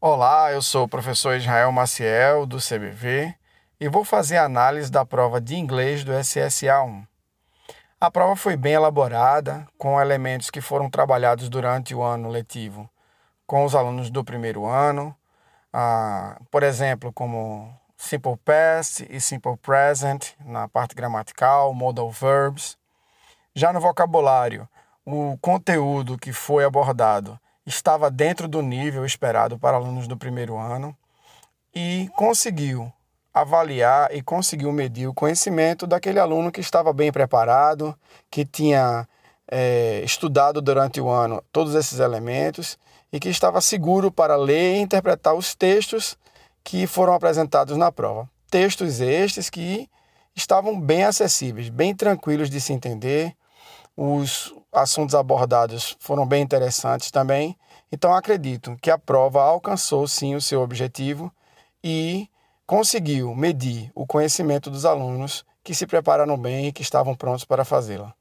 Olá, eu sou o professor Israel Maciel, do CBV, e vou fazer a análise da prova de inglês do SSA 1. A prova foi bem elaborada, com elementos que foram trabalhados durante o ano letivo com os alunos do primeiro ano, ah, por exemplo, como Simple Past e Simple Present na parte gramatical, Modal Verbs. Já no vocabulário, o conteúdo que foi abordado estava dentro do nível esperado para alunos do primeiro ano e conseguiu avaliar e conseguiu medir o conhecimento daquele aluno que estava bem preparado, que tinha é, estudado durante o ano todos esses elementos e que estava seguro para ler e interpretar os textos que foram apresentados na prova. Textos estes que estavam bem acessíveis, bem tranquilos de se entender, os assuntos abordados foram bem interessantes também. Então acredito que a prova alcançou sim o seu objetivo e conseguiu medir o conhecimento dos alunos que se prepararam bem e que estavam prontos para fazê-la.